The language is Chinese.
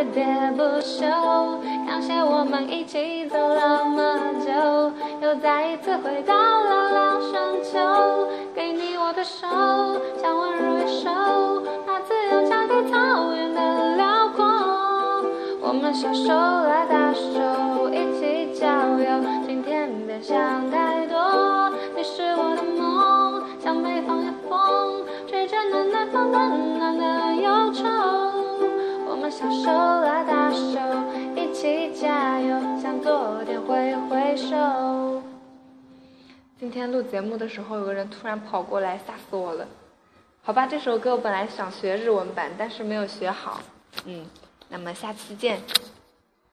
喋喋不休，感谢我们一起走那么久，又再一次回到朗朗深秋，给你我的手，像温柔野兽，那自由交给草原的辽阔，我们小手拉大手，一起郊游，今天别想太多，你是我的梦，像北方的风，吹着暖暖风暖暖的忧愁，今天录节目的时候，有个人突然跑过来，吓死我了。好吧，这首歌我本来想学日文版，但是没有学好。嗯，那么下期见。